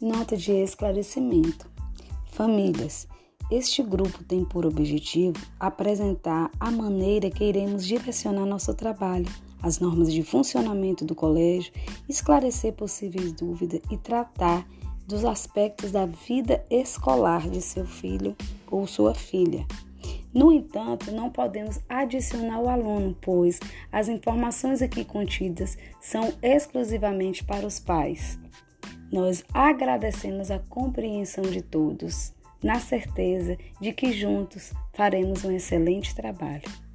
Nota de esclarecimento. Famílias. Este grupo tem por objetivo apresentar a maneira que iremos direcionar nosso trabalho, as normas de funcionamento do colégio, esclarecer possíveis dúvidas e tratar dos aspectos da vida escolar de seu filho ou sua filha. No entanto, não podemos adicionar o aluno, pois as informações aqui contidas são exclusivamente para os pais. Nós agradecemos a compreensão de todos, na certeza de que juntos faremos um excelente trabalho.